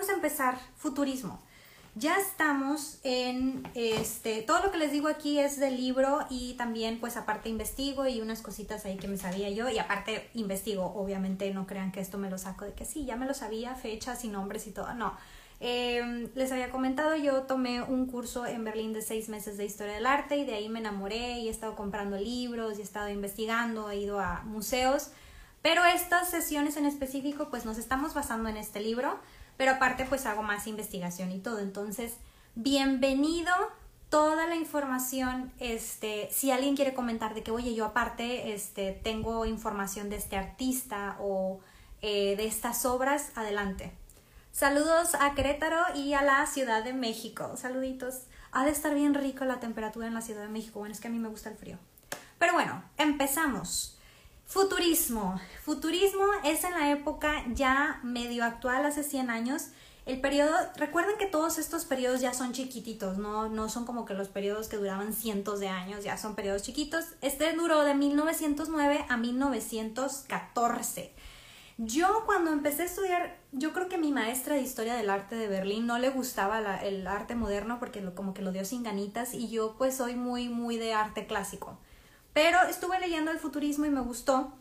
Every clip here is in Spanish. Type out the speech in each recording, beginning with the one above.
vamos a empezar futurismo. Ya estamos en este, todo lo que les digo aquí es del libro y también pues aparte investigo y unas cositas ahí que me sabía yo y aparte investigo, obviamente no crean que esto me lo saco de que sí, ya me lo sabía, fechas y nombres y todo, no. Em, les había comentado, yo tomé un curso en Berlín de seis meses de historia del arte y de ahí me enamoré y he estado comprando libros y he estado investigando, he ido a museos, pero estas sesiones en específico pues nos estamos basando en este libro pero aparte pues hago más investigación y todo. Entonces, bienvenido toda la información, este, si alguien quiere comentar de que, oye, yo aparte, este, tengo información de este artista o eh, de estas obras, adelante. Saludos a Querétaro y a la Ciudad de México. Saluditos. Ha de estar bien rico la temperatura en la Ciudad de México. Bueno, es que a mí me gusta el frío. Pero bueno, empezamos. Futurismo. Futurismo es en la época ya medio actual, hace 100 años. El periodo, recuerden que todos estos periodos ya son chiquititos, ¿no? no son como que los periodos que duraban cientos de años, ya son periodos chiquitos. Este duró de 1909 a 1914. Yo cuando empecé a estudiar, yo creo que mi maestra de historia del arte de Berlín no le gustaba el arte moderno porque como que lo dio sin ganitas y yo pues soy muy, muy de arte clásico. Pero estuve leyendo el futurismo y me gustó.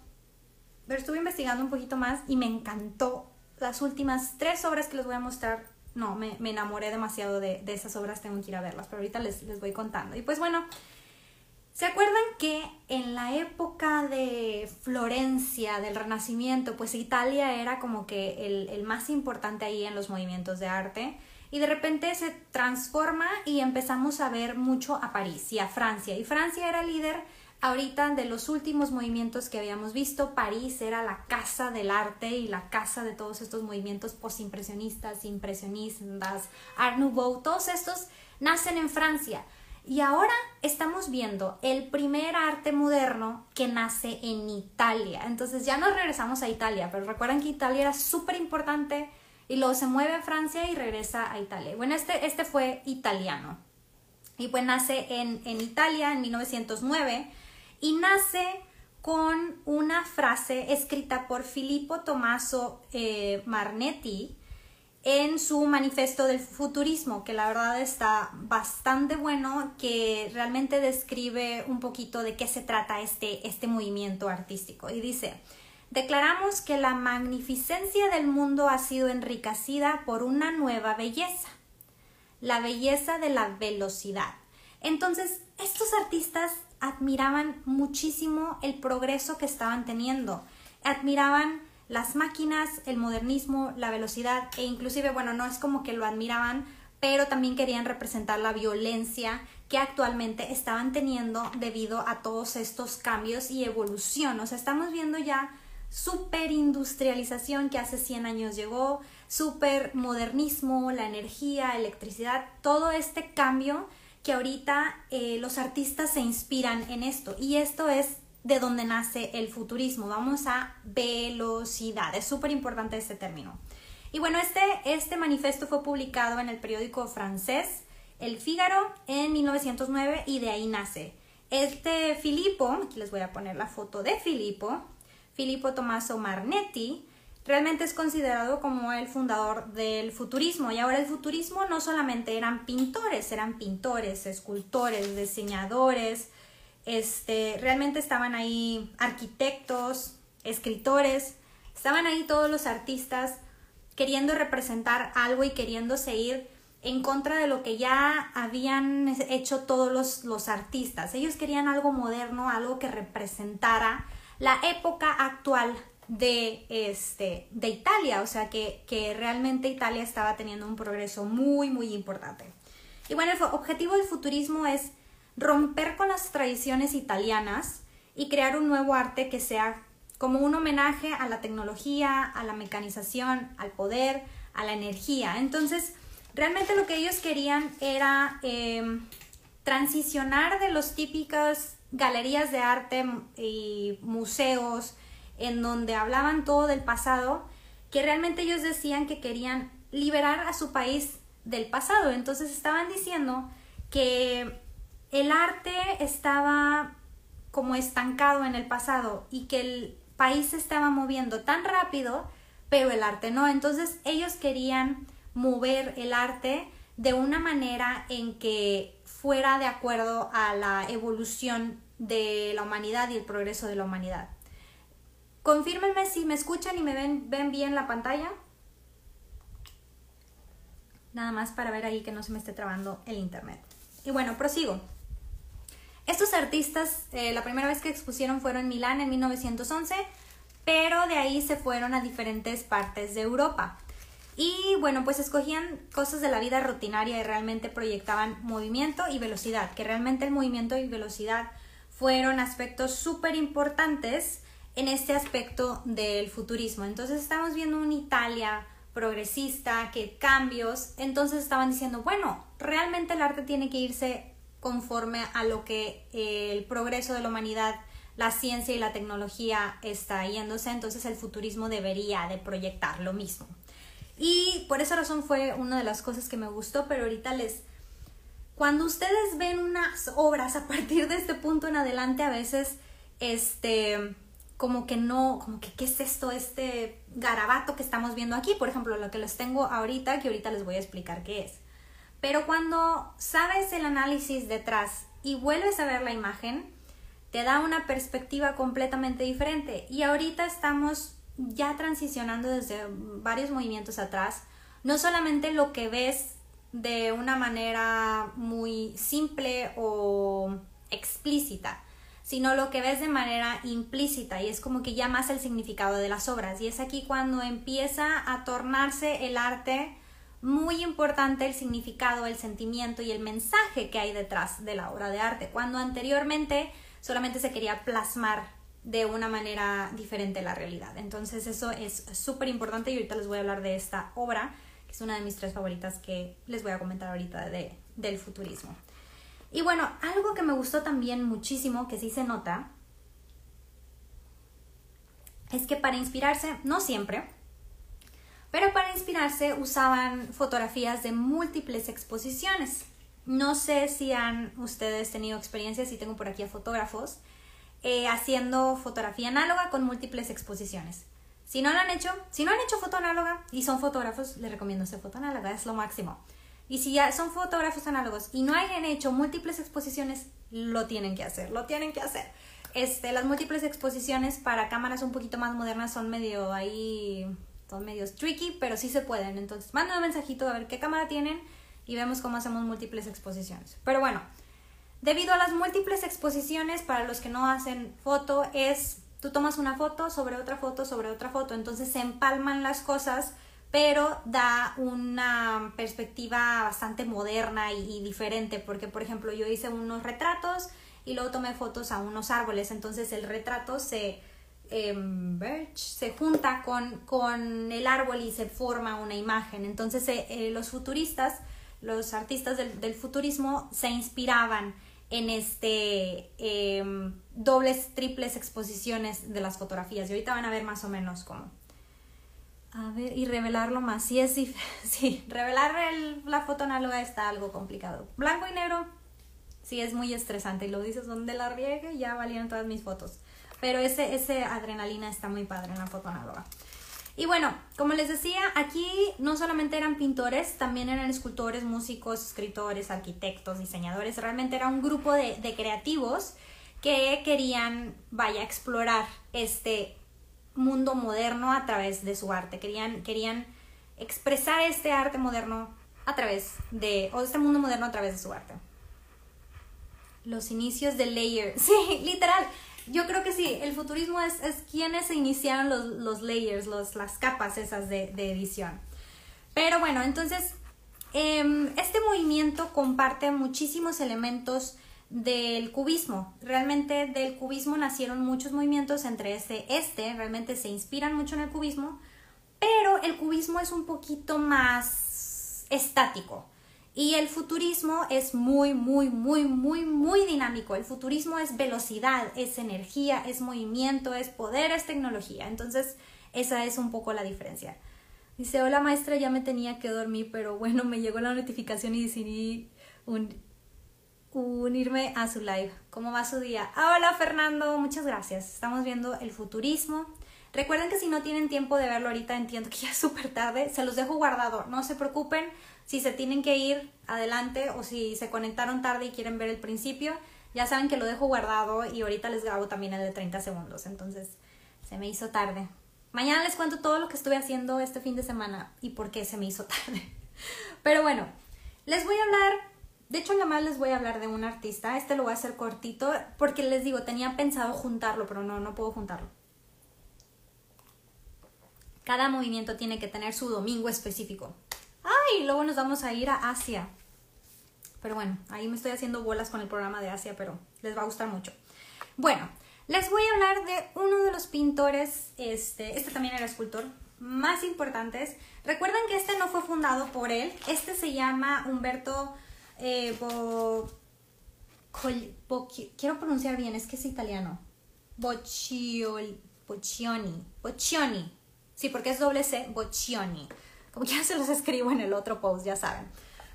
Pero estuve investigando un poquito más y me encantó. Las últimas tres obras que les voy a mostrar, no, me, enamoré demasiado de, esas obras, tengo que ir a verlas, pero ahorita les, les voy contando. Y pues bueno, ¿Se acuerdan que en la época de Florencia, del Renacimiento, pues Italia era como que el, el, más importante ahí en los movimientos de arte? Y de repente se transforma y empezamos a ver mucho a París y a Francia. Y Francia era líder Ahorita de los últimos movimientos que habíamos visto, París era la casa del arte y la casa de todos estos movimientos postimpresionistas, impresionistas, Art Nouveau, todos estos nacen en Francia. Y ahora estamos viendo el primer arte moderno que nace en Italia. Entonces ya nos regresamos a Italia, pero recuerden que Italia era súper importante y luego se mueve a Francia y regresa a Italia. Bueno, este, este fue italiano. Y pues nace en, en Italia en 1909 y nace con una frase escrita por Filippo Tommaso eh, Marnetti en su manifiesto del futurismo, que la verdad está bastante bueno, que realmente describe un poquito de qué se trata este, este movimiento artístico. Y dice, declaramos que la magnificencia del mundo ha sido enriquecida por una nueva belleza, la belleza de la velocidad. Entonces, estos artistas admiraban muchísimo el progreso que estaban teniendo. Admiraban las máquinas, el modernismo, la velocidad e inclusive, bueno, no es como que lo admiraban, pero también querían representar la violencia que actualmente estaban teniendo debido a todos estos cambios y evolución. O sea, estamos viendo ya superindustrialización que hace 100 años llegó, supermodernismo, la energía, electricidad, todo este cambio que ahorita eh, los artistas se inspiran en esto y esto es de donde nace el futurismo. Vamos a velocidad, es súper importante este término. Y bueno, este, este fue publicado en el periódico francés El Figaro en 1909 y de ahí nace. Este Filippo, aquí les voy a poner la foto de Filippo, Filippo Tommaso Marnetti, realmente es considerado como el fundador del futurismo. Y ahora el futurismo no solamente eran pintores, eran pintores, escultores, diseñadores, este, realmente estaban ahí arquitectos, escritores, estaban ahí todos los artistas queriendo representar algo y queriéndose ir en contra de lo que ya habían hecho todos los, los artistas. Ellos querían algo moderno, algo que representara la época actual de, este, de Italia, o sea que, que realmente Italia estaba teniendo un progreso muy, muy importante. Y bueno, el objetivo del futurismo es romper con las tradiciones italianas y crear un nuevo arte que sea como un homenaje a la tecnología, a la mecanización, al poder, a la energía. Entonces, realmente lo que ellos querían era em, transicionar de los típicos galerías de arte y museos en donde hablaban todo del pasado, que realmente ellos decían que querían liberar a su país del pasado. Entonces estaban diciendo que el arte estaba como estancado en el pasado y que el país se estaba moviendo tan rápido, pero el arte no. Entonces ellos querían mover el arte de una manera en que fuera de acuerdo a la evolución de la humanidad y el progreso de la humanidad. Confírmenme si me escuchan y me ven, bien la pantalla. Nada más para ver ahí que no se me esté trabando el internet. Y bueno, prosigo. Estos artistas, eh, la primera vez que expusieron fueron en Milán en 1911, pero de ahí se fueron a diferentes partes de Europa. Y bueno, pues escogían cosas de la vida rutinaria y realmente proyectaban movimiento y velocidad, que realmente el movimiento y velocidad fueron aspectos súper importantes en este aspecto del futurismo. Entonces estamos viendo una Italia progresista, que cambios, entonces estaban diciendo, bueno, realmente el arte tiene que irse conforme a lo que el progreso de la humanidad, la ciencia y la tecnología está yéndose, entonces el futurismo debería de proyectar lo mismo. Y por esa razón fue una de las cosas que me gustó, pero ahorita les... Cuando ustedes ven unas obras a partir de este punto en adelante, a veces, este, como que no, como que, ¿qué es esto? Este garabato que estamos viendo aquí, por ejemplo, lo que les tengo ahorita, que ahorita les voy a explicar qué es. Pero cuando sabes el análisis detrás y vuelves a ver la imagen, te da una perspectiva completamente diferente. Y ahorita estamos ya transicionando desde varios movimientos atrás, no solamente lo que ves de una manera muy simple o explícita, sino lo que ves de manera implícita y es como que ya más el significado de las obras. Y es aquí cuando empieza a tornarse el arte muy importante el significado, el sentimiento y el mensaje que hay detrás de la obra de arte, cuando anteriormente solamente se quería plasmar de una manera diferente la realidad. Entonces eso es súper importante y ahorita les voy a hablar de esta obra, que es una de mis tres favoritas que les voy a comentar ahorita de, del futurismo. Y bueno, algo que me gustó también muchísimo, que sí se nota, es que para inspirarse, no siempre, pero para inspirarse usaban fotografías de múltiples exposiciones. No sé si han ustedes tenido experiencias, si tengo por aquí a fotógrafos, eh, haciendo fotografía análoga con múltiples exposiciones. Si no lo han hecho, si no han hecho foto análoga y son fotógrafos, les recomiendo hacer foto análoga, es lo máximo. Y si ya son fotógrafos análogos y no hayan hecho múltiples exposiciones, lo tienen que hacer, lo tienen que hacer. Este, las múltiples exposiciones para cámaras un poquito más modernas son medio ahí, son medio tricky, pero sí se pueden. Entonces, manden un mensajito a ver qué cámara tienen y vemos cómo hacemos múltiples exposiciones. Pero bueno, Debido a las múltiples exposiciones, para los que no hacen foto, es tú tomas una foto sobre otra foto sobre otra foto, entonces se empalman las cosas, pero da una perspectiva bastante moderna y, diferente, porque por ejemplo yo hice unos retratos y luego tomé fotos a unos árboles, entonces el retrato se, em, se junta con, con, el árbol y se forma una imagen, entonces eh, eh, los futuristas, los artistas del, del futurismo se inspiraban en este em, dobles, triples exposiciones de las fotografías. Y ahorita van a ver más o menos cómo. A ver, y revelarlo más. Sí, es sí, revelar la foto análoga está algo complicado. Blanco y negro, sí, es muy estresante. Y lo dices donde la riegue, ya valieron todas mis fotos. Pero ese, ese adrenalina está muy padre en la foto análoga. Y bueno, como les decía, aquí no solamente eran pintores, también eran escultores, músicos, escritores, arquitectos, diseñadores. Realmente era un grupo de, creativos que querían, vaya, explorar este mundo moderno a través de su arte. Querían, querían expresar este arte moderno a través de, o este mundo moderno a través de su arte. Los inicios de Layer. Sí, literal yo creo que sí, el futurismo es, es quienes se iniciaron los, los layers, los, las capas esas de, edición. Pero bueno, entonces, em, este movimiento comparte muchísimos elementos del cubismo. Realmente del cubismo nacieron muchos movimientos, entre este, este, realmente se inspiran mucho en el cubismo, pero el cubismo es un poquito más estático. Y el futurismo es muy, muy, muy, muy, muy dinámico. El futurismo es velocidad, es energía, es movimiento, es poder, es tecnología. Entonces, esa es un poco la diferencia. Dice, hola maestra, ya me tenía que dormir, pero bueno, me llegó la notificación y decidí unirme a su live. ¿Cómo va su día? Hola Fernando, muchas gracias. Estamos viendo el futurismo. Recuerden que si no tienen tiempo de verlo ahorita, entiendo que ya es súper tarde, se los dejo guardado. No se preocupen si se tienen que ir adelante o si se conectaron tarde y quieren ver el principio. Ya saben que lo dejo guardado y ahorita les grabo también el de 30 segundos. Entonces, se me hizo tarde. Mañana les cuento todo lo que estuve haciendo este fin de semana y por qué se me hizo tarde. Pero bueno, les voy a hablar, de hecho nada más les voy a hablar de un artista. Este lo voy a hacer cortito porque les digo, tenía pensado juntarlo, pero no, no puedo juntarlo. Cada movimiento tiene que tener su domingo específico. ¡Ay! Luego nos vamos a ir a Asia. Pero bueno, ahí me estoy haciendo bolas con el programa de Asia, pero les va a gustar mucho. Bueno, les voy a hablar de uno de los pintores, este, este también era escultor, más importantes. Recuerden que este no fue fundado por él. Este se llama Humberto eh, quiero pronunciar bien, es que es italiano. Boccioli, Boccioni, Boccioni, Sí, porque es doble C, Boccioni. Como ya se los escribo en el otro post, ya saben.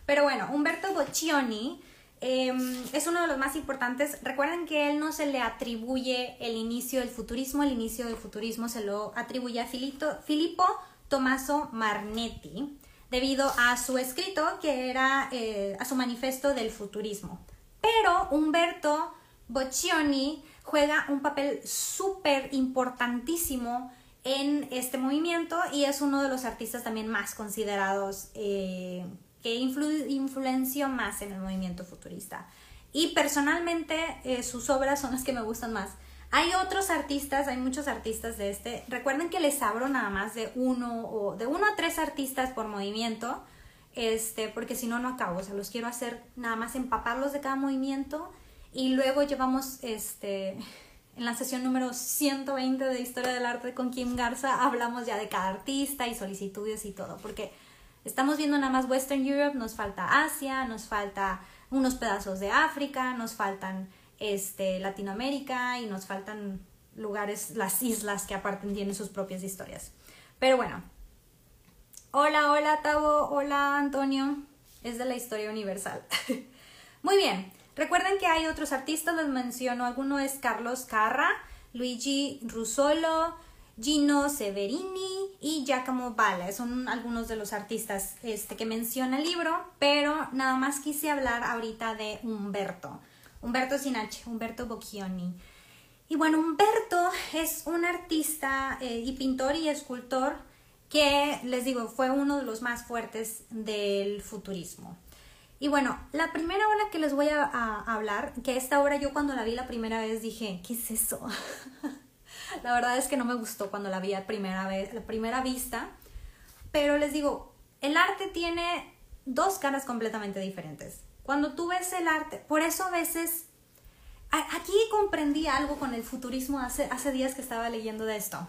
Pero bueno, Humberto Boccioni em, es uno de los más importantes. Recuerden que él no se le atribuye el inicio del futurismo, el inicio del futurismo se lo atribuye a Filippo, Filippo Tommaso Marnetti, debido a su escrito que era eh, a su manifiesto del futurismo. Pero Humberto Boccioni juega un papel súper importantísimo en este movimiento y es uno de los artistas también más considerados eh, que influenció más en el movimiento futurista. Y personalmente eh, sus obras son las que me gustan más. Hay otros artistas, hay muchos artistas de este. Recuerden que les abro nada más de uno o de uno a tres artistas por movimiento, este, porque si no no acabo. O sea, los quiero hacer nada más empaparlos de cada movimiento y luego llevamos este en la sesión número 120 de Historia del Arte con Kim Garza hablamos ya de cada artista y solicitudes y todo, porque estamos viendo nada más Western Europe, nos falta Asia, nos falta unos pedazos de África, nos faltan este, Latinoamérica y nos faltan lugares, las islas que aparte tienen sus propias historias. Pero bueno, hola, hola Tavo, hola Antonio, es de la historia universal. Muy bien, Recuerden que hay otros artistas, les menciono, alguno es Carlos Carra, Luigi Russolo, Gino Severini y Giacomo Balla. Son algunos de los artistas este, que menciona el libro, pero nada más quise hablar ahorita de Humberto. Humberto Sinache, Humberto Bocchioni. Y bueno, Humberto es un artista eh, y pintor y escultor que, les digo, fue uno de los más fuertes del futurismo. Y bueno, la primera obra que les voy a, hablar, que esta obra yo cuando la vi la primera vez dije, ¿qué es eso? la verdad es que no me gustó cuando la vi a primera vez, la primera vista, pero les digo, el arte tiene dos caras completamente diferentes. Cuando tú ves el arte, por eso a veces aquí comprendí algo con el futurismo hace, hace días que estaba leyendo de esto.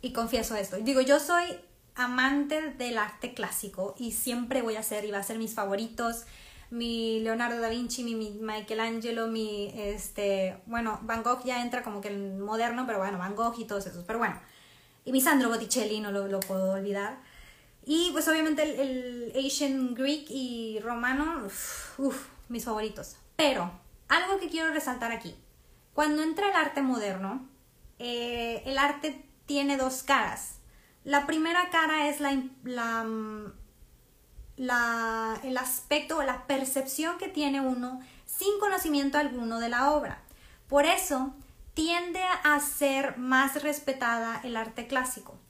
Y confieso esto. Digo, yo soy amante del arte clásico y siempre voy a ser y va a ser mis favoritos. Mi Leonardo da Vinci, mi, Michelangelo, mi, este, bueno, Van Gogh ya entra como que el moderno, pero bueno, Van Gogh y todos esos, pero bueno. Y mi Sandro Botticelli, no lo, puedo olvidar. Y pues obviamente el, Asian Greek y romano, uff, mis favoritos. Pero algo que quiero resaltar aquí. Cuando entra el arte moderno, eh, el arte tiene dos caras. La primera cara es la, la, el aspecto o la percepción que tiene uno sin conocimiento alguno de la obra. Por eso tiende a ser más respetada el arte clásico,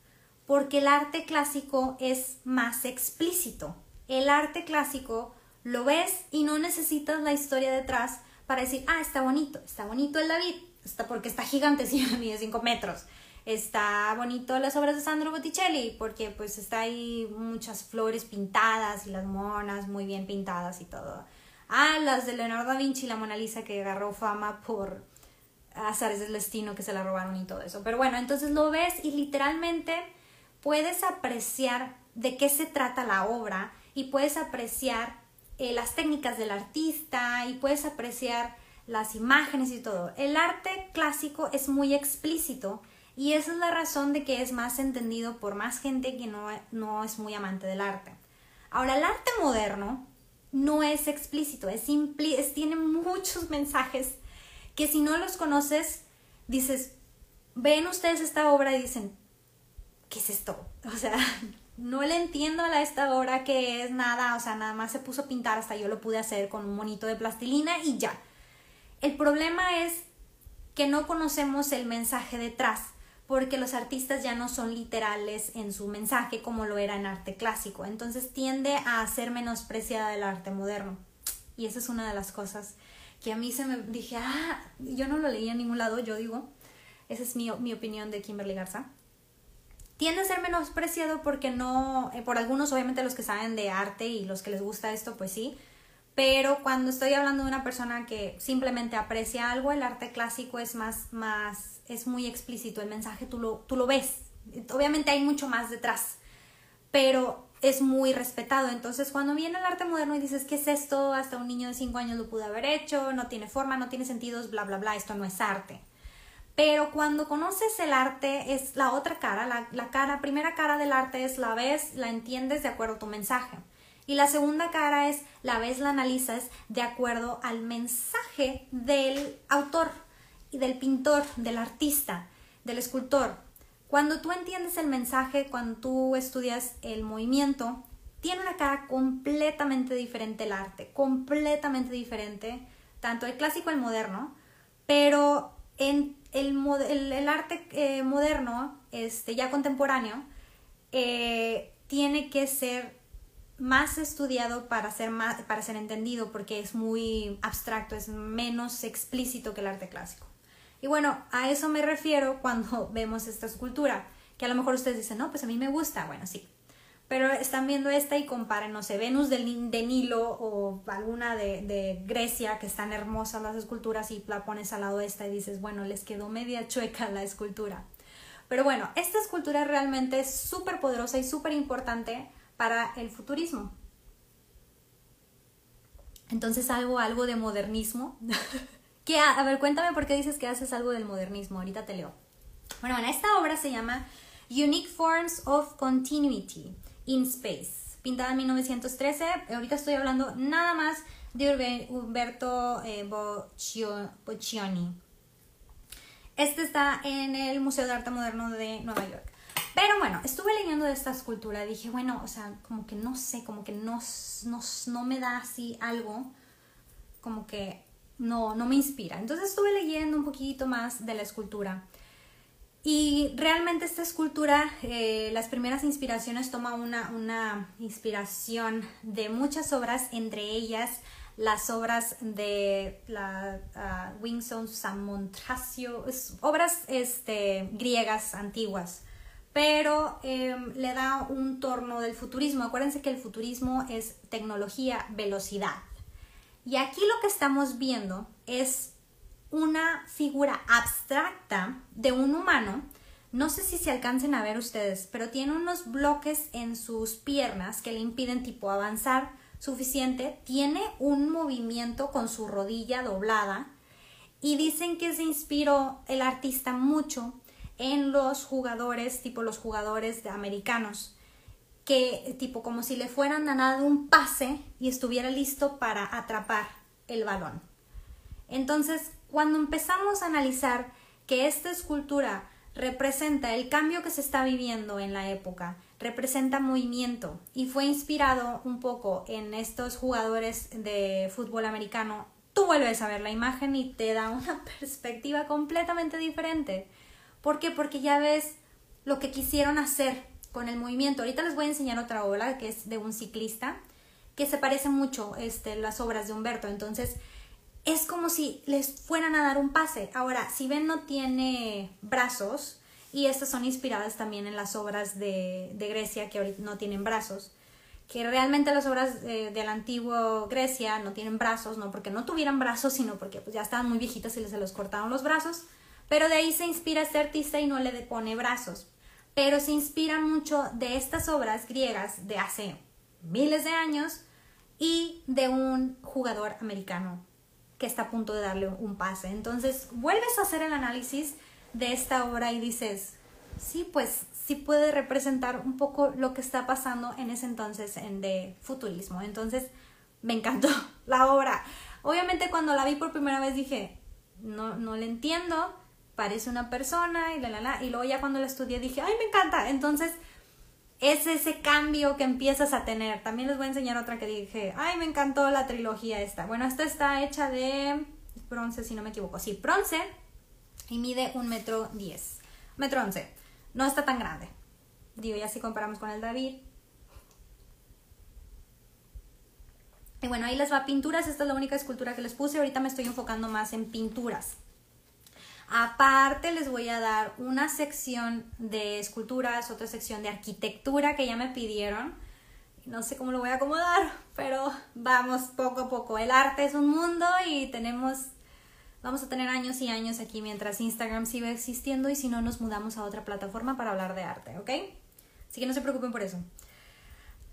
porque el arte clásico es más explícito. El arte clásico lo ves y no necesitas la historia detrás para decir, ah, está bonito, está bonito el David, está porque está gigante, si mide 5 metros está bonito las obras de Sandro Botticelli porque pues está ahí muchas flores pintadas y las monas muy bien pintadas y todo. Ah, las de Leonardo da Vinci y la Mona Lisa que agarró fama por azares del destino que se la robaron y todo eso. Pero bueno, entonces lo ves y literalmente puedes apreciar de qué se trata la obra y puedes apreciar eh, las técnicas del artista y puedes apreciar las imágenes y todo. El arte clásico es muy explícito y esa es la razón de que es más entendido por más gente que no, no es muy amante del arte. Ahora, el arte moderno no es explícito, es, tiene muchos mensajes que si no los conoces, dices, ven ustedes esta obra y dicen, ¿qué es esto? O sea, no le entiendo a esta obra que es nada, o sea, nada más se puso a pintar, hasta yo lo pude hacer con un monito de plastilina y ya. El problema es que no conocemos el mensaje detrás, porque los artistas ya no son literales en su mensaje como lo era en arte clásico, entonces tiende a ser menospreciada del arte moderno. Y esa es una de las cosas que a mí se me dije, ah, yo no lo leí en ningún lado, yo digo, esa es mi, mi opinión de Kimberly Garza tiende a ser menospreciado porque no, eh, por algunos obviamente los que saben de arte y los que les gusta esto, pues sí, pero cuando estoy hablando de una persona que simplemente aprecia algo, el arte clásico es más, más, es muy explícito, el mensaje tú lo, tú lo ves, obviamente hay mucho más detrás, pero es muy respetado, entonces cuando viene el arte moderno y dices, ¿qué es esto? Hasta un niño de 5 años lo pudo haber hecho, no tiene forma, no tiene sentidos, bla, bla, bla, esto no es arte. Pero cuando conoces el arte es la otra cara, la, la cara, primera cara del arte es la ves, la entiendes de acuerdo a tu mensaje. Y la segunda cara es la ves, la analizas de acuerdo al mensaje del autor y del pintor, del artista, del escultor. Cuando tú entiendes el mensaje, cuando tú estudias el movimiento, tiene una cara completamente diferente el arte, completamente diferente, tanto el clásico el moderno, pero en el, el, arte eh, moderno, este, ya contemporáneo, eh, tiene que ser más estudiado para ser, más, para ser entendido porque es muy abstracto, es menos explícito que el arte clásico. Y bueno, a eso me refiero cuando vemos esta escultura, que a lo mejor ustedes dicen, no, pues a mí me gusta, bueno, sí, pero están viendo esta y comparen, no sé, Venus de, de Nilo o alguna de, de, Grecia, que están hermosas las esculturas, y la pones al lado de esta y dices, bueno, les quedó media chueca la escultura. Pero bueno, esta escultura realmente es súper poderosa y súper importante para el futurismo. Entonces algo, algo de modernismo. ¿Qué, a ver, cuéntame por qué dices que haces algo del modernismo. Ahorita te leo. Bueno, bueno, esta obra se llama Unique Forms of Continuity in Space, pintada en 1913. Ahorita estoy hablando nada más de Umberto eh, Boccioni. Este está en el Museo de Arte Moderno de Nueva York. Pero bueno, estuve leyendo de esta escultura dije, bueno, o sea, como que no sé, como que no, no, no me da así algo, como que no, no me inspira. Entonces estuve leyendo un poquito más de la escultura. Y realmente esta escultura, eh, las primeras inspiraciones toma una, una inspiración de muchas obras, entre ellas las obras de la uh, Samontracio, obras este, griegas antiguas, pero em, le da un torno del futurismo. Acuérdense que el futurismo es tecnología, velocidad. Y aquí lo que estamos viendo es una figura abstracta de un humano. No sé si se alcancen a ver ustedes, pero tiene unos bloques en sus piernas que le impiden tipo avanzar suficiente. Tiene un movimiento con su rodilla doblada y dicen que se inspiró el artista mucho en los jugadores, tipo los jugadores de americanos, que tipo como si le fueran a dar un pase y estuviera listo para atrapar el balón. Entonces, cuando empezamos a analizar que esta escultura representa el cambio que se está viviendo en la época, representa movimiento y fue inspirado un poco en estos jugadores de fútbol americano, tú vuelves a ver la imagen y te da una perspectiva completamente diferente. ¿Por qué? Porque ya ves lo que quisieron hacer con el movimiento. Ahorita les voy a enseñar otra obra que es de un ciclista que se parece mucho este, las obras de Humberto. Entonces, es como si les fueran a dar un pase. Ahora, si ven no tiene brazos, y estas son inspiradas también en las obras de, Grecia que ahorita no tienen brazos, que realmente las obras de, la antigua Grecia no tienen brazos, no porque no tuvieran brazos, sino porque pues, ya estaban muy viejitas y les se los cortaron los brazos, pero de ahí se inspira este artista y no le pone brazos. Pero se inspira mucho de estas obras griegas de hace miles de años y de un jugador americano que está a punto de darle un pase. Entonces, vuelves a hacer el análisis de esta obra y dices, sí, pues sí puede representar un poco lo que está pasando en ese entonces en de futurismo. Entonces, me encantó la obra. Obviamente cuando la vi por primera vez dije, no, no la entiendo, parece una persona y la, la, la. Y luego ya cuando la estudié dije, ay, me encanta. Entonces, es ese cambio que empiezas a tener. También les voy a enseñar otra que dije, ay, me encantó la trilogía esta. Bueno, esta está hecha de bronce, si no me equivoco. Sí, bronce y mide un metro diez. Metro once. No está tan grande. Digo, ya si comparamos con el David. Y bueno, ahí les va pinturas. Esta es la única escultura que les puse. Ahorita me estoy enfocando más en pinturas. Aparte les voy a dar una sección de esculturas, otra sección de arquitectura que ya me pidieron. No sé cómo lo voy a acomodar, pero vamos poco a poco. El arte es un mundo y tenemos, vamos a tener años y años aquí mientras Instagram siga existiendo y si no nos mudamos a otra plataforma para hablar de arte, ¿ok? Así que no se preocupen por eso.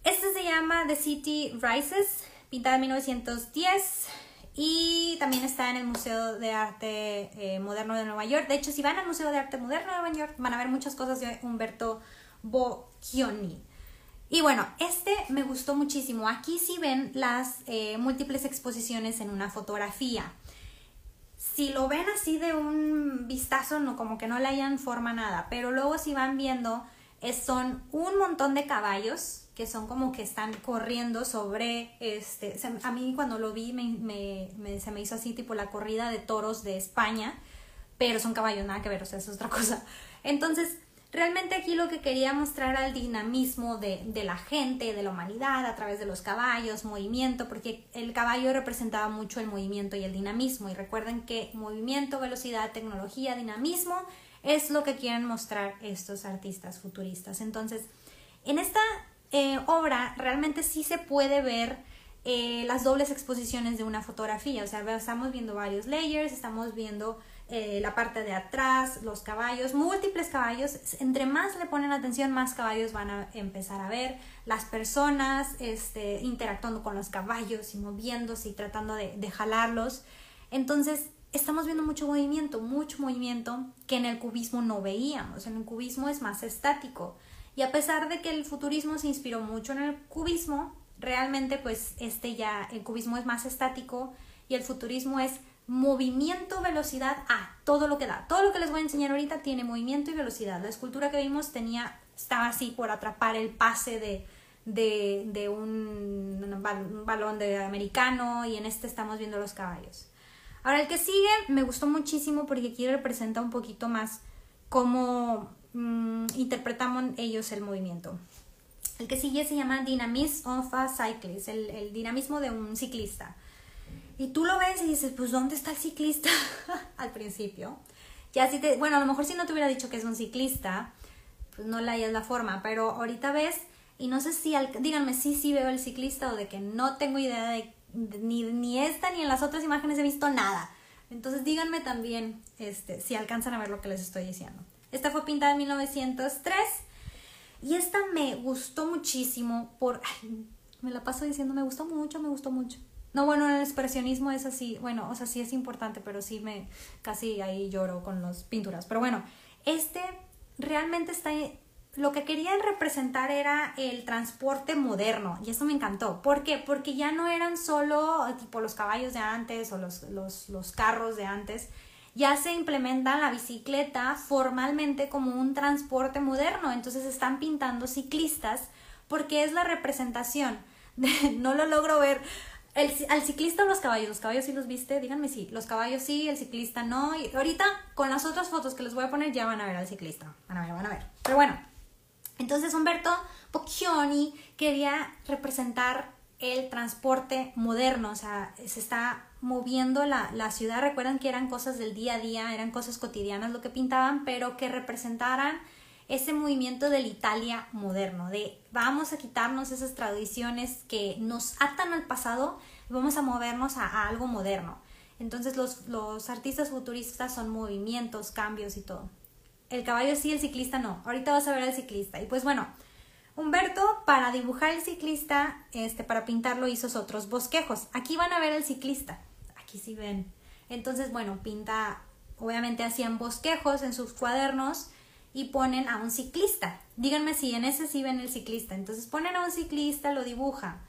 Este se llama The City Rises, pintada en 1910 y también está en el Museo de Arte eh, Moderno de Nueva York. De hecho, si van al Museo de Arte Moderno de Nueva York, van a ver muchas cosas de Humberto Bocchioni. Y bueno, este me gustó muchísimo. Aquí sí ven las eh, múltiples exposiciones en una fotografía. Si lo ven así de un vistazo, no, como que no le hayan forma nada. Pero luego si van viendo, son un montón de caballos que son como que están corriendo sobre, este, a mí cuando lo vi me, se me hizo así tipo la corrida de toros de España, pero son caballos, nada que ver, o sea, es otra cosa. Entonces, realmente aquí lo que quería mostrar era el dinamismo de, de la gente, de la humanidad, a través de los caballos, movimiento, porque el caballo representaba mucho el movimiento y el dinamismo, y recuerden que movimiento, velocidad, tecnología, dinamismo, es lo que quieren mostrar estos artistas futuristas. Entonces, en esta eh, obra realmente sí se puede ver eh, las dobles exposiciones de una fotografía. O sea, estamos viendo varios layers, estamos viendo eh, la parte de atrás, los caballos, múltiples caballos. Entre más le ponen atención, más caballos van a empezar a ver. Las personas este, interactuando con los caballos y moviéndose y tratando de, de jalarlos. Entonces, estamos viendo mucho movimiento, mucho movimiento que en el cubismo no veíamos. En el cubismo es más estático. Y a pesar de que el futurismo se inspiró mucho en el cubismo, realmente pues este ya, el cubismo es más estático y el futurismo es movimiento, velocidad a todo lo que da. Todo lo que les voy a enseñar ahorita tiene movimiento y velocidad. La escultura que vimos tenía, estaba así por atrapar el pase de, de, de un, balón de americano y en este estamos viendo los caballos. Ahora el que sigue me gustó muchísimo porque aquí representa un poquito más cómo Mm, interpretamos ellos el movimiento. El que sigue se llama Dynamism of a Cyclist, el, dinamismo de un ciclista. Y tú lo ves y dices, pues ¿dónde está el ciclista? Al principio. Ya si te, bueno, a lo mejor si no te hubiera dicho que es un ciclista, pues no le hayas la forma, pero ahorita ves y no sé si, díganme si sí veo el ciclista o de que no tengo idea de, ni, ni esta ni en las otras imágenes he visto nada. Entonces díganme también este, si alcanzan a ver lo que les estoy diciendo. Esta fue pintada en 1903 y esta me gustó muchísimo por... me la paso diciendo, me gustó mucho, me gustó mucho. No, bueno, el expresionismo es así, bueno, o sea, sí es importante, pero sí me casi ahí lloro con las pinturas. Pero bueno, este realmente está lo que querían representar era el transporte moderno y eso me encantó. ¿Por qué? Porque ya no eran solo tipo los caballos de antes o los, los, los carros de antes, ya se implementa la bicicleta formalmente como un transporte moderno, entonces están pintando ciclistas porque es la representación. no lo logro ver. El, al ciclista o los caballos, los caballos sí los viste, díganme si, los caballos sí, el ciclista no. Y ahorita con las otras fotos que les voy a poner ya van a ver al ciclista, van a ver, van a ver. Pero bueno, entonces Humberto Bocchioni quería representar el transporte moderno, o sea, se está moviendo la, la, ciudad. Recuerdan que eran cosas del día a día, eran cosas cotidianas lo que pintaban, pero que representaran ese movimiento del Italia moderno, de vamos a quitarnos esas tradiciones que nos atan al pasado y vamos a movernos a, algo moderno. Entonces los, los artistas futuristas son movimientos, cambios y todo. El caballo sí, el ciclista no. Ahorita vas a ver al ciclista. Y pues bueno, Humberto, para dibujar el ciclista, este, para pintarlo, hizo otros bosquejos. Aquí van a ver el ciclista. Aquí sí ven. Entonces, bueno, pinta, obviamente hacían bosquejos en sus cuadernos y ponen a un ciclista. Díganme si en ese sí ven el ciclista. Entonces ponen a un ciclista, lo dibuja.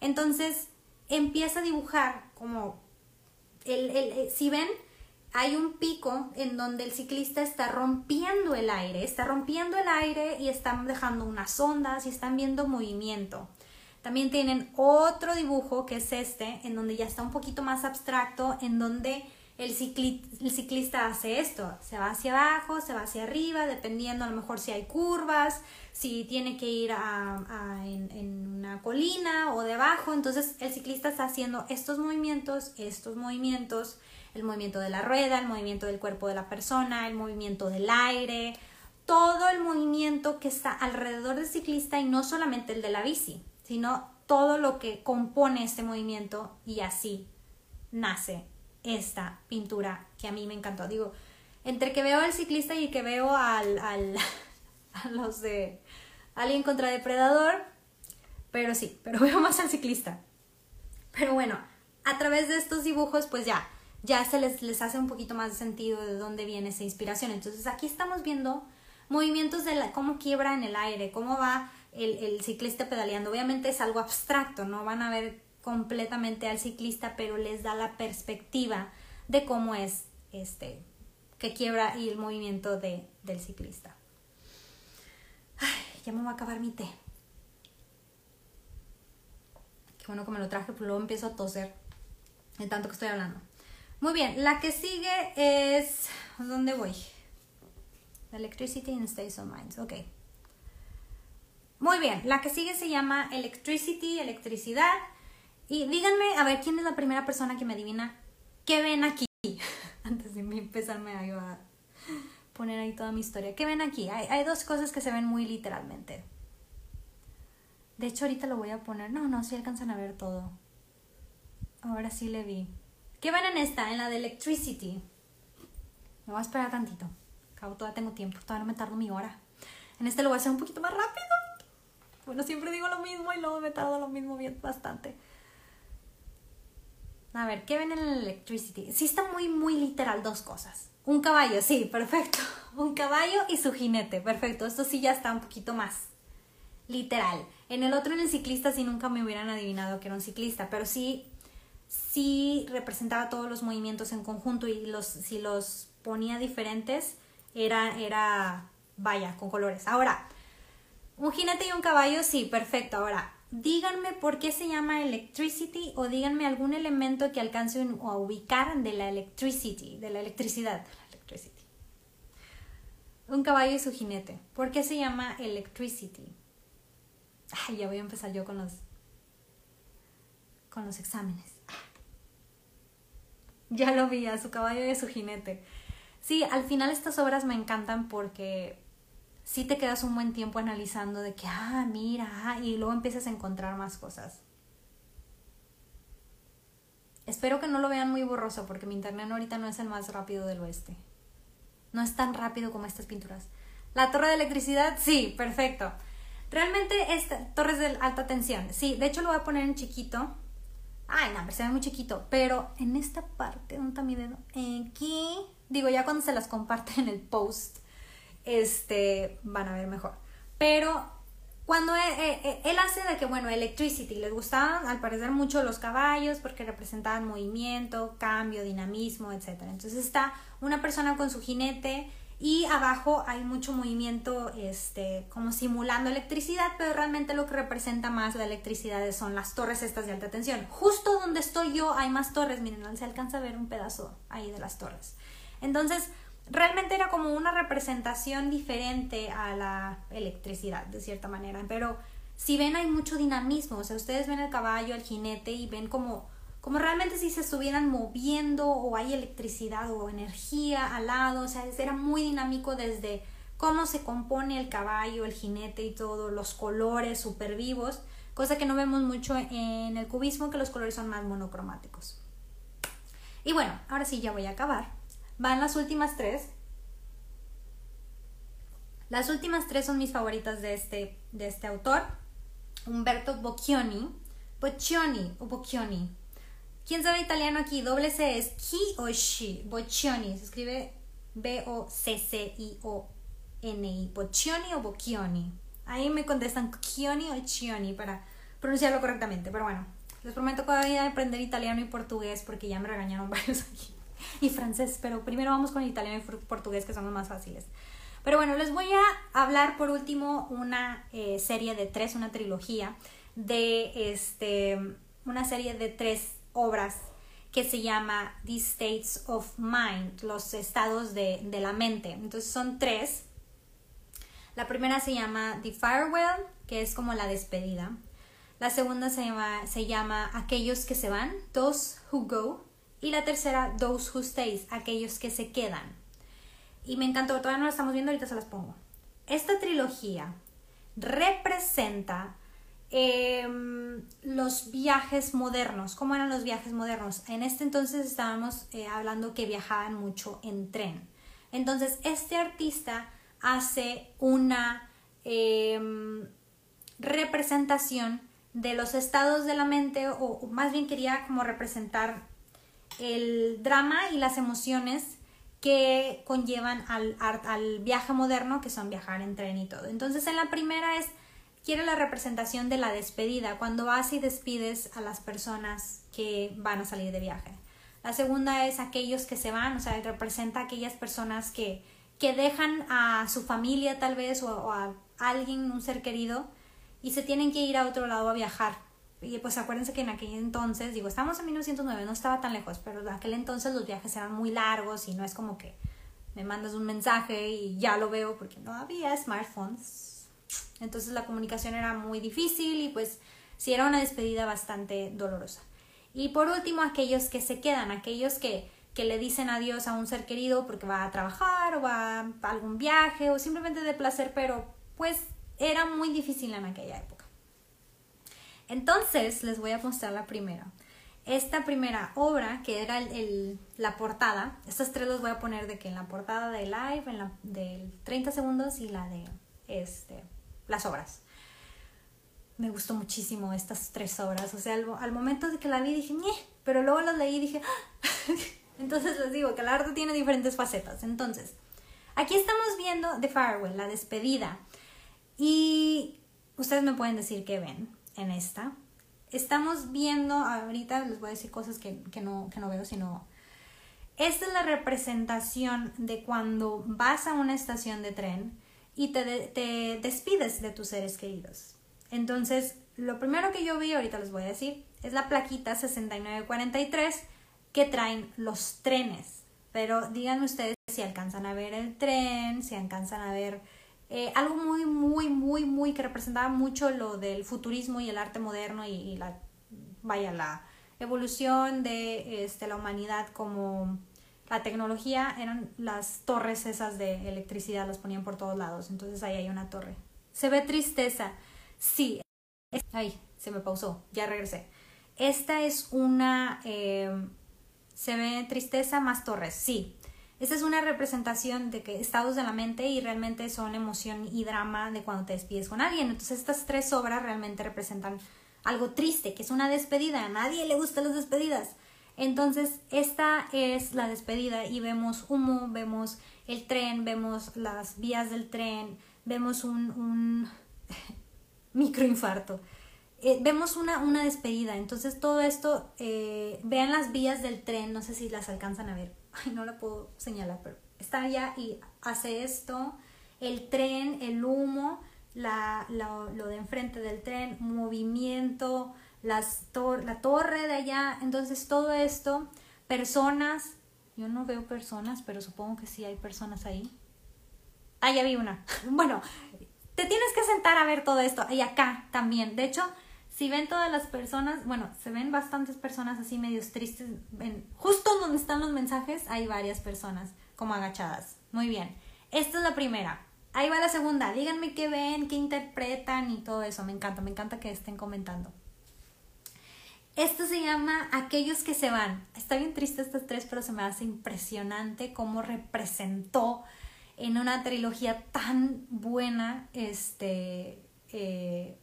Entonces empieza a dibujar como, el, el, si ven, hay un pico en donde el ciclista está rompiendo el aire, está rompiendo el aire y están dejando unas ondas y están viendo movimiento. También tienen otro dibujo que es este, en donde ya está un poquito más abstracto, en donde el, ciclista hace esto, se va hacia abajo, se va hacia arriba, dependiendo a lo mejor si hay curvas, si tiene que ir a, en, en, una colina o debajo, entonces el ciclista está haciendo estos movimientos, estos movimientos, el movimiento de la rueda, el movimiento del cuerpo de la persona, el movimiento del aire, todo el movimiento que está alrededor del ciclista y no solamente el de la bici, sino todo lo que compone este movimiento y así nace esta pintura que a mí me encantó. Digo, entre que veo al ciclista y que veo al, a los de Alien contra Depredador, pero sí, pero veo más al ciclista. Pero bueno, a través de estos dibujos, pues ya, ya se les, les hace un poquito más de sentido de dónde viene esa inspiración. Entonces aquí estamos viendo movimientos de la, cómo quiebra en el aire, cómo va el, ciclista pedaleando. Obviamente es algo abstracto, no van a ver completamente al ciclista, pero les da la perspectiva de cómo es este que quiebra y el movimiento de, del ciclista. Ya me va a acabar mi té. Qué bueno que me lo traje, pero luego empiezo a toser de tanto que estoy hablando. Muy bien, la que sigue es... ¿Dónde voy? Electricity in States of Minds. Ok. Muy bien, la que sigue se llama Electricity, electricidad. Y díganme, a ver, ¿quién es la primera persona que me adivina qué ven aquí? Antes de empezarme a, poner ahí toda mi historia. ¿Qué ven aquí? Hay, dos cosas que se ven muy literalmente. De hecho, ahorita lo voy a poner. No, no, sí alcanzan a ver todo. Ahora sí le vi. ¿Qué ven en esta? En la de Electricity. Me voy a esperar tantito. Acabo, todavía tengo tiempo. Todavía no me tardo mi hora. En este lo voy a hacer un poquito más rápido. Bueno, siempre digo lo mismo y luego me tardo lo mismo bien bastante. A ver, ¿qué ven en el Electricity? Sí está muy, muy literal dos cosas. Un caballo, sí, perfecto. Un caballo y su jinete, perfecto. Esto sí ya está un poquito más literal. En el otro, en el ciclista, sí nunca me hubieran adivinado que era un ciclista, pero sí, sí representaba todos los movimientos en conjunto y los, si los ponía diferentes, era, era, vaya, con colores. Ahora, un jinete y un caballo, sí, perfecto. Ahora, díganme por qué se llama electricity o díganme algún elemento que alcance a ubicar de la electricity, de la electricidad. Electricity. Un caballo y su jinete. ¿Por qué se llama electricity? Ay, ya voy a empezar yo con los con los exámenes. Ya lo vi, a su caballo y a su jinete. Sí, al final estas obras me encantan porque sí te quedas un buen tiempo analizando de que, ah, mira, ah", y luego empiezas a encontrar más cosas. Espero que no lo vean muy borroso porque mi internet ahorita no es el más rápido del oeste. No es tan rápido como estas pinturas. La torre de electricidad, sí, perfecto. Realmente esta torres de alta tensión, sí, de hecho lo voy a poner en chiquito. Ay, no, se ve muy chiquito, pero en esta parte, ¿dónde está mi dedo? Aquí, digo, ya cuando se las comparte en el post, este, van a ver mejor. Pero cuando él, e, e, él, hace de que, bueno, Electricity, les gustaban al parecer mucho los caballos porque representaban movimiento, cambio, dinamismo, etc. Entonces está una persona con su jinete y abajo hay mucho movimiento, este, como simulando electricidad, pero realmente lo que representa más la electricidad son las torres estas de alta tensión. Justo donde estoy yo hay más torres, miren, se alcanza a ver un pedazo ahí de las torres. Entonces, realmente era como una representación diferente a la electricidad, de cierta manera. Pero si ven, hay mucho dinamismo. O sea, ustedes ven el caballo, el jinete y ven como, como realmente si se estuvieran moviendo o hay electricidad o energía al lado. O sea, era muy dinámico desde cómo se compone el caballo, el jinete y todo, los colores súper vivos. Cosa que no vemos mucho en el cubismo, que los colores son más monocromáticos. Y bueno, ahora sí ya voy a acabar. Van las últimas tres. Las últimas tres son mis favoritas de este, de este autor. Humberto Boccioni. Boccioni o Boccioni. ¿Quién sabe italiano aquí? Doble C es chi o shi. Boccioni. Se escribe B-O-C-C-I-O-N-I. Boccioni o Boccioni. Ahí me contestan Chioni o Chioni para pronunciarlo correctamente. Pero bueno, les prometo que voy a aprender italiano y portugués porque ya me regañaron varios aquí. y francés, pero primero vamos con italiano y portugués, que son los más fáciles. Pero bueno, les voy a hablar por último una eh, serie de tres, una trilogía de este, una serie de tres obras que se llama The States of Mind, los estados de, de la mente. Entonces son tres. La primera se llama The Farewell, que es como la despedida. La segunda se llama, se llama Aquellos que se van, Those Who Go. Y la tercera, Those Who Stays, Aquellos que se quedan. Y me encantó, todavía no la estamos viendo, ahorita se las pongo. Esta trilogía representa em, los viajes modernos. ¿Cómo eran los viajes modernos? En este entonces estábamos eh, hablando que viajaban mucho en tren. Entonces, este artista hace una em, representación de los estados de la mente o, más bien quería como representar el drama y las emociones que conllevan al, al viaje moderno, que son viajar en tren y todo. Entonces, en la primera es, quiere la representación de la despedida, cuando vas y despides a las personas que van a salir de viaje. La segunda es aquellos que se van, o sea, representa aquellas personas que, que dejan a su familia tal vez o a alguien, un ser querido, y se tienen que ir a otro lado a viajar. Y pues acuérdense que en aquel entonces, digo, estamos en 1909, no estaba tan lejos, pero en aquel entonces los viajes eran muy largos y no es como que me mandas un mensaje y ya lo veo porque no había smartphones. Entonces la comunicación era muy difícil y pues sí era una despedida bastante dolorosa. Y por último, aquellos que se quedan, aquellos que, que le dicen adiós a un ser querido porque va a trabajar o va a algún viaje o simplemente de placer, pero pues era muy difícil en aquella época. Entonces les voy a mostrar la primera. Esta primera obra, que era la portada, estas tres los voy a poner de que en la portada de live, en la del 30 segundos y la de este, las obras. Me gustó muchísimo estas tres obras. O sea, al, momento de que la vi dije, pero luego las leí y dije, ¡Ah! entonces les digo que el arte tiene diferentes facetas. Entonces, aquí estamos viendo The Farewell, la despedida y ustedes me pueden decir qué ven en esta. Estamos viendo, ahorita les voy a decir cosas que, no, que no veo, sino... Esta es la representación de cuando vas a una estación de tren y te, te despides de tus seres queridos. Entonces, lo primero que yo vi, ahorita les voy a decir, es la plaquita 6943 que traen los trenes. Pero díganme ustedes si alcanzan a ver el tren, si alcanzan a ver eh, algo muy, muy, muy, muy que representaba mucho lo del futurismo y el arte moderno y, la, vaya, la evolución de este, la humanidad como la tecnología eran las torres esas de electricidad, las ponían por todos lados, entonces ahí hay una torre. Se ve tristeza, sí. Ay, se me pausó, ya regresé. Esta es una... Eh, se ve tristeza más torres, sí. Esta es una representación de que estados de la mente y realmente son emoción y drama de cuando te despides con alguien. Entonces estas tres obras realmente representan algo triste, que es una despedida. A nadie le gustan las despedidas. Entonces esta es la despedida y vemos humo, vemos el tren, vemos las vías del tren, vemos un, un microinfarto. Eh, vemos una, una despedida. Entonces todo esto, eh, vean las vías del tren, no sé si las alcanzan a ver ay, no la puedo señalar, pero está allá y hace esto, el tren, el humo, la, lo de enfrente del tren, movimiento, las la torre de allá, entonces todo esto, personas, yo no veo personas, pero supongo que sí hay personas ahí. Ah, ya vi una. bueno, te tienes que sentar a ver todo esto. Y acá también. De hecho, si ven todas las personas, bueno, se ven bastantes personas así medios tristes. justo donde están los mensajes hay varias personas como agachadas. Muy bien. Esta es la primera. Ahí va la segunda. Díganme qué ven, qué interpretan y todo eso. Me encanta, me encanta que estén comentando. Esto se llama Aquellos que se van. Está bien triste estas tres, pero se me hace impresionante cómo representó en una trilogía tan buena este eh,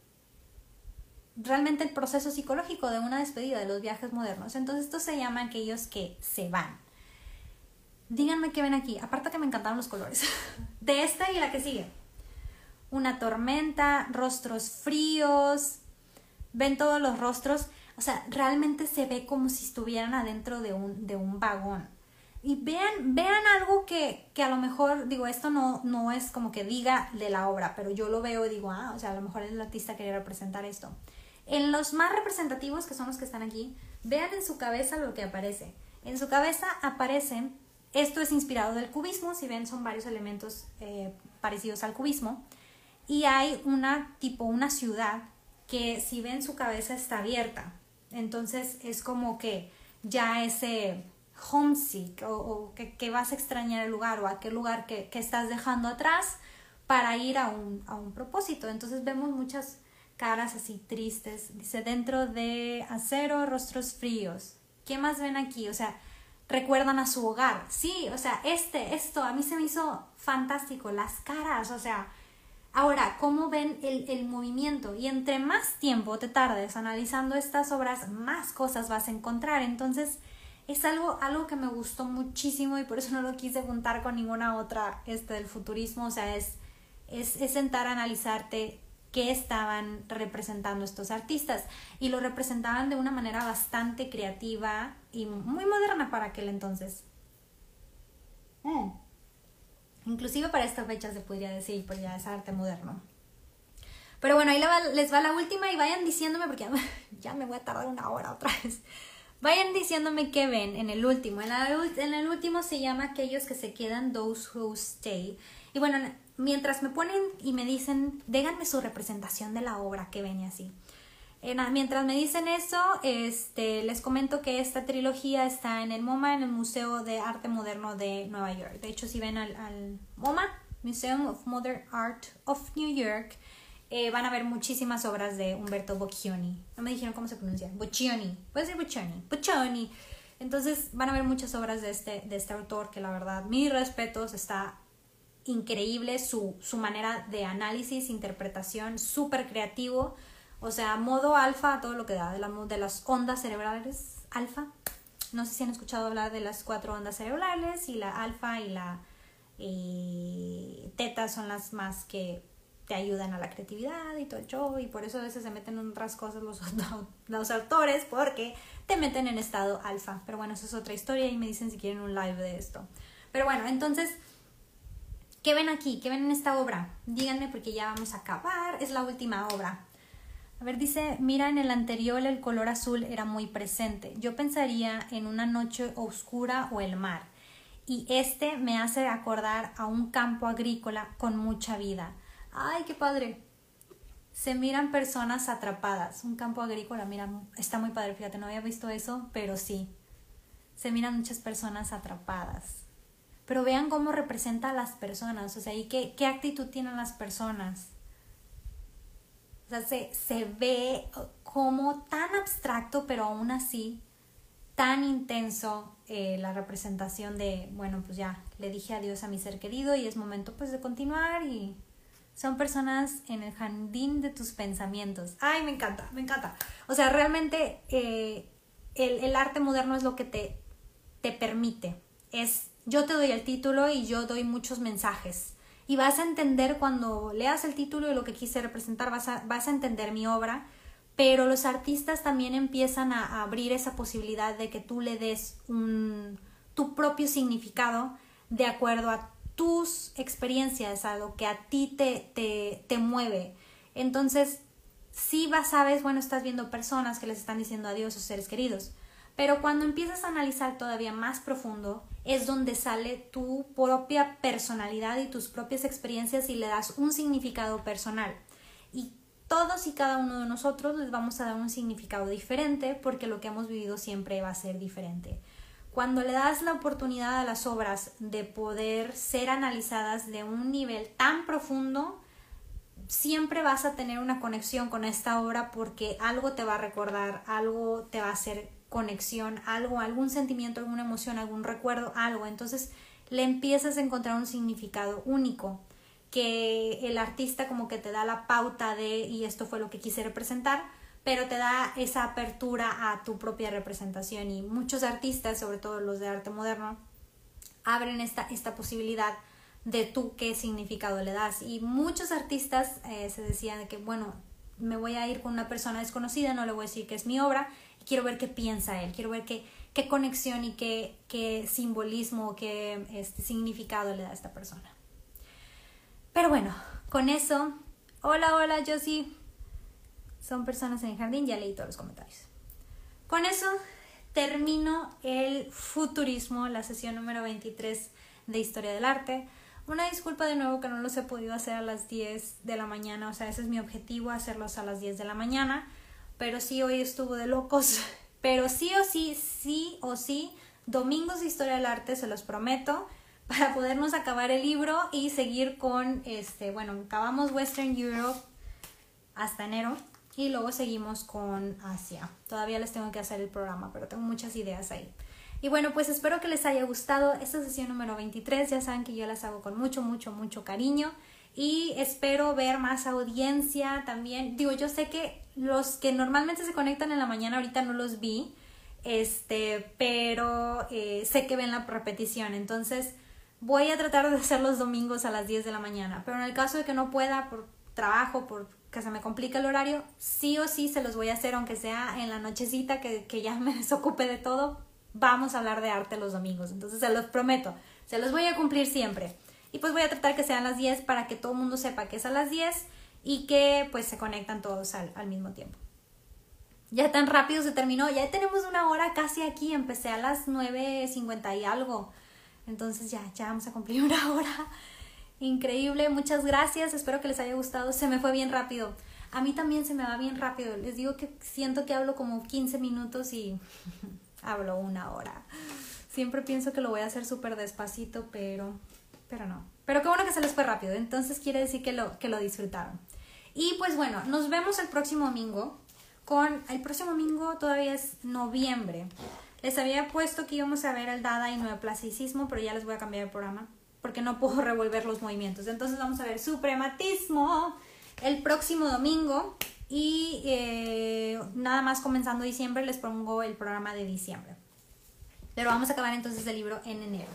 realmente el proceso psicológico de una despedida de los viajes modernos. Entonces esto se llama aquellos que se van. Díganme qué ven aquí, aparte que me encantaron los colores, de esta y la que sigue. Una tormenta, rostros fríos, ven todos los rostros, o sea, realmente se ve como si estuvieran adentro de un, de un vagón. y vean, vean algo que, que, a lo mejor, digo, esto no, no es como que diga de la obra, pero yo lo veo y digo, ah, o sea, a lo mejor el artista quería representar esto. En los más representativos, que son los que están aquí, vean en su cabeza lo que aparece. En su cabeza aparecen, esto es inspirado del cubismo, si ven son varios elementos eh, parecidos al cubismo, y hay una tipo, una ciudad que si ven su cabeza está abierta, entonces es como que ya ese homesick o, que, vas a extrañar el lugar o aquel lugar que, estás dejando atrás para ir a un, a un propósito. Entonces vemos muchas caras así tristes. Dice, dentro de acero, rostros fríos. ¿Qué más ven aquí? O sea, recuerdan a su hogar. Sí, o sea, este, esto, a mí se me hizo fantástico. Las caras, o sea, ahora, ¿cómo ven el, el movimiento? Y entre más tiempo te tardes analizando estas obras, más cosas vas a encontrar. Entonces, es algo, algo que me gustó muchísimo y por eso no lo quise juntar con ninguna otra este, del futurismo. O sea, es, es, es sentar a analizarte qué estaban representando estos artistas y lo representaban de una manera bastante creativa y muy moderna para aquel entonces. Mm. Inclusive para esta fecha se podría decir, pues ya es arte moderno. Pero bueno, ahí les va la última y vayan diciéndome, porque ya me voy a tardar una hora otra vez. Vayan diciéndome qué ven en el último. En, en el último se llama aquellos que se quedan, those who stay. Y bueno, mientras me ponen y me dicen, déganme su representación de la obra que ven y así. mientras me dicen eso, este, les comento que esta trilogía está en el MoMA, en el Museo de Arte Moderno de Nueva York. De hecho, si ven al, al MoMA, Museum of Modern Art of New York, eh, van a ver muchísimas obras de Umberto Boccioni. No me dijeron cómo se pronuncia. Boccioni. Puede ser Boccioni. Boccioni. Entonces van a ver muchas obras de este, de este autor que la verdad, mis respetos, está increíble su, su manera de análisis, interpretación, súper creativo. O sea, modo alfa, todo lo que da, de, la, de las ondas cerebrales alfa. No sé si han escuchado hablar de las cuatro ondas cerebrales y la alfa y la teta son las más que te ayudan a la creatividad y todo el show y por eso a veces se meten en otras cosas los, los autores porque te meten en estado alfa. Pero bueno, eso es otra historia y me dicen si quieren un live de esto. Pero bueno, entonces, ¿qué ven aquí? ¿Qué ven en esta obra? Díganme porque ya vamos a acabar. Es la última obra. A ver, dice, mira, en el anterior el color azul era muy presente. Yo pensaría en una noche oscura o el mar. Y este me hace acordar a un campo agrícola con mucha vida ¡Ay, qué padre! Se miran personas atrapadas. Un campo agrícola, mira, está muy padre, fíjate, no había visto eso, pero sí. Se miran muchas personas atrapadas. Pero vean cómo representa a las personas, o sea, y qué, qué actitud tienen las personas. O sea, se, se ve como tan abstracto, pero aún así tan intenso eh, la representación de, bueno, pues ya le dije adiós a mi ser querido y es momento pues de continuar y son personas en el jardín de tus pensamientos. Ay, me encanta, me encanta. O sea, realmente eh, el, arte moderno es lo que te, te permite. Es, yo te doy el título y yo doy muchos mensajes. Y vas a entender cuando leas el título y lo que quise representar, vas a, vas a entender mi obra. Pero los artistas también empiezan a, abrir esa posibilidad de que tú le des un, tu propio significado de acuerdo a tus experiencias, a lo que a ti te, te, te mueve. Entonces, si vas, sabes, bueno, estás viendo personas que les están diciendo adiós a sus seres queridos. Pero cuando empiezas a analizar todavía más profundo, es donde sale tu propia personalidad y tus propias experiencias y le das un significado personal. Y todos y cada uno de nosotros les vamos a dar un significado diferente porque lo que hemos vivido siempre va a ser diferente. Cuando le das la oportunidad a las obras de poder ser analizadas de un nivel tan profundo, siempre vas a tener una conexión con esta obra porque algo te va a recordar, algo te va a hacer conexión, algo, algún sentimiento, alguna emoción, algún recuerdo, algo. Entonces le empiezas a encontrar un significado único que el artista como que te da la pauta de y esto fue lo que quise representar pero te da esa apertura a tu propia representación y muchos artistas, sobre todo los de arte moderno, abren esta, esta posibilidad de tú qué significado le das. Y muchos artistas eh, se decían que, bueno, me voy a ir con una persona desconocida, no le voy a decir que es mi obra, quiero ver qué piensa él, quiero ver qué, qué conexión y qué, qué simbolismo, qué este, significado le da a esta persona. Pero bueno, con eso, hola, hola, Josie. Son personas en el jardín, ya leí todos los comentarios. Con eso termino el futurismo, la sesión número 23 de Historia del Arte. Una disculpa de nuevo que no los he podido hacer a las 10 de la mañana, o sea, ese es mi objetivo, hacerlos a las 10 de la mañana, pero sí, hoy estuvo de locos, pero sí o sí, sí o sí, domingos de Historia del Arte, se los prometo, para podernos acabar el libro y seguir con, este, bueno, acabamos Western Europe hasta enero y luego seguimos con Asia. Todavía les tengo que hacer el programa, pero tengo muchas ideas ahí. Y bueno, pues espero que les haya gustado esta sesión número 23. Ya saben que yo las hago con mucho, mucho, mucho cariño. Y espero ver más audiencia también. Digo, yo sé que los que normalmente se conectan en la mañana ahorita no los vi. Este, pero eh, sé que ven la repetición. Entonces, voy a tratar de hacer los domingos a las 10 de la mañana. Pero en el caso de que no pueda por trabajo, por que se me complica el horario, sí o sí se los voy a hacer, aunque sea en la nochecita que, que ya me desocupe de todo, vamos a hablar de arte los domingos. Entonces se los prometo, se los voy a cumplir siempre. Y pues voy a tratar que sean las 10 para que todo el mundo sepa que es a las 10 y que pues se conectan todos al, al mismo tiempo. Ya tan rápido se terminó, ya tenemos una hora casi aquí, empecé a las 9.50 y algo. Entonces ya, ya vamos a cumplir una hora. Increíble, muchas gracias, espero que les haya gustado, se me fue bien rápido. A mí también se me va bien rápido, les digo que siento que hablo como 15 minutos y hablo una hora. Siempre pienso que lo voy a hacer súper despacito, pero, pero no. Pero qué bueno que se les fue rápido, entonces quiere decir que lo, que lo disfrutaron. Y pues bueno, nos vemos el próximo domingo con, el próximo domingo todavía es noviembre. Les había puesto que íbamos a ver el Dada y Neoplasticismo, pero ya les voy a cambiar el programa porque no puedo revolver los movimientos. Entonces vamos a ver suprematismo el próximo domingo y eh, nada más comenzando diciembre les pongo el programa de diciembre. Pero vamos a acabar entonces el libro en enero.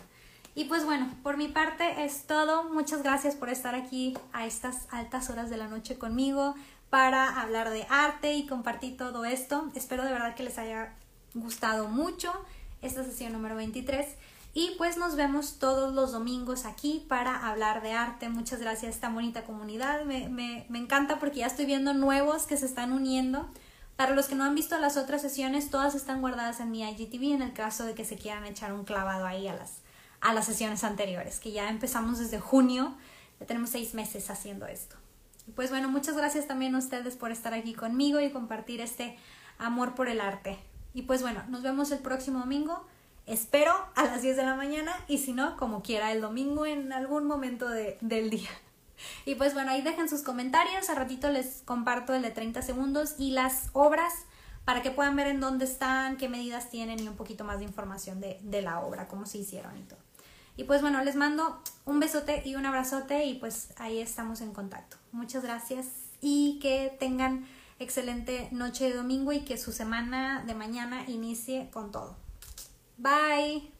Y pues bueno, por mi parte es todo. Muchas gracias por estar aquí a estas altas horas de la noche conmigo para hablar de arte y compartir todo esto. Espero de verdad que les haya gustado mucho esta sesión número 23. Y pues nos vemos todos los domingos aquí para hablar de arte. Muchas gracias a esta bonita comunidad. Me, me, me, encanta porque ya estoy viendo nuevos que se están uniendo. Para los que no han visto las otras sesiones, todas están guardadas en mi IGTV en el caso de que se quieran echar un clavado ahí a las, a las sesiones anteriores, que ya empezamos desde junio. Ya tenemos seis meses haciendo esto. Pues bueno, muchas gracias también a ustedes por estar aquí conmigo y compartir este amor por el arte. Y pues bueno, nos vemos el próximo domingo. Espero a las 10 de la mañana y si no, como quiera, el domingo en algún momento de, del día. Y pues bueno, ahí dejen sus comentarios, a ratito les comparto el de 30 segundos y las obras para que puedan ver en dónde están, qué medidas tienen y un poquito más de información de, de la obra, cómo se hicieron y todo. Y pues bueno, les mando un besote y un abrazote y pues ahí estamos en contacto. Muchas gracias y que tengan excelente noche de domingo y que su semana de mañana inicie con todo. Bye.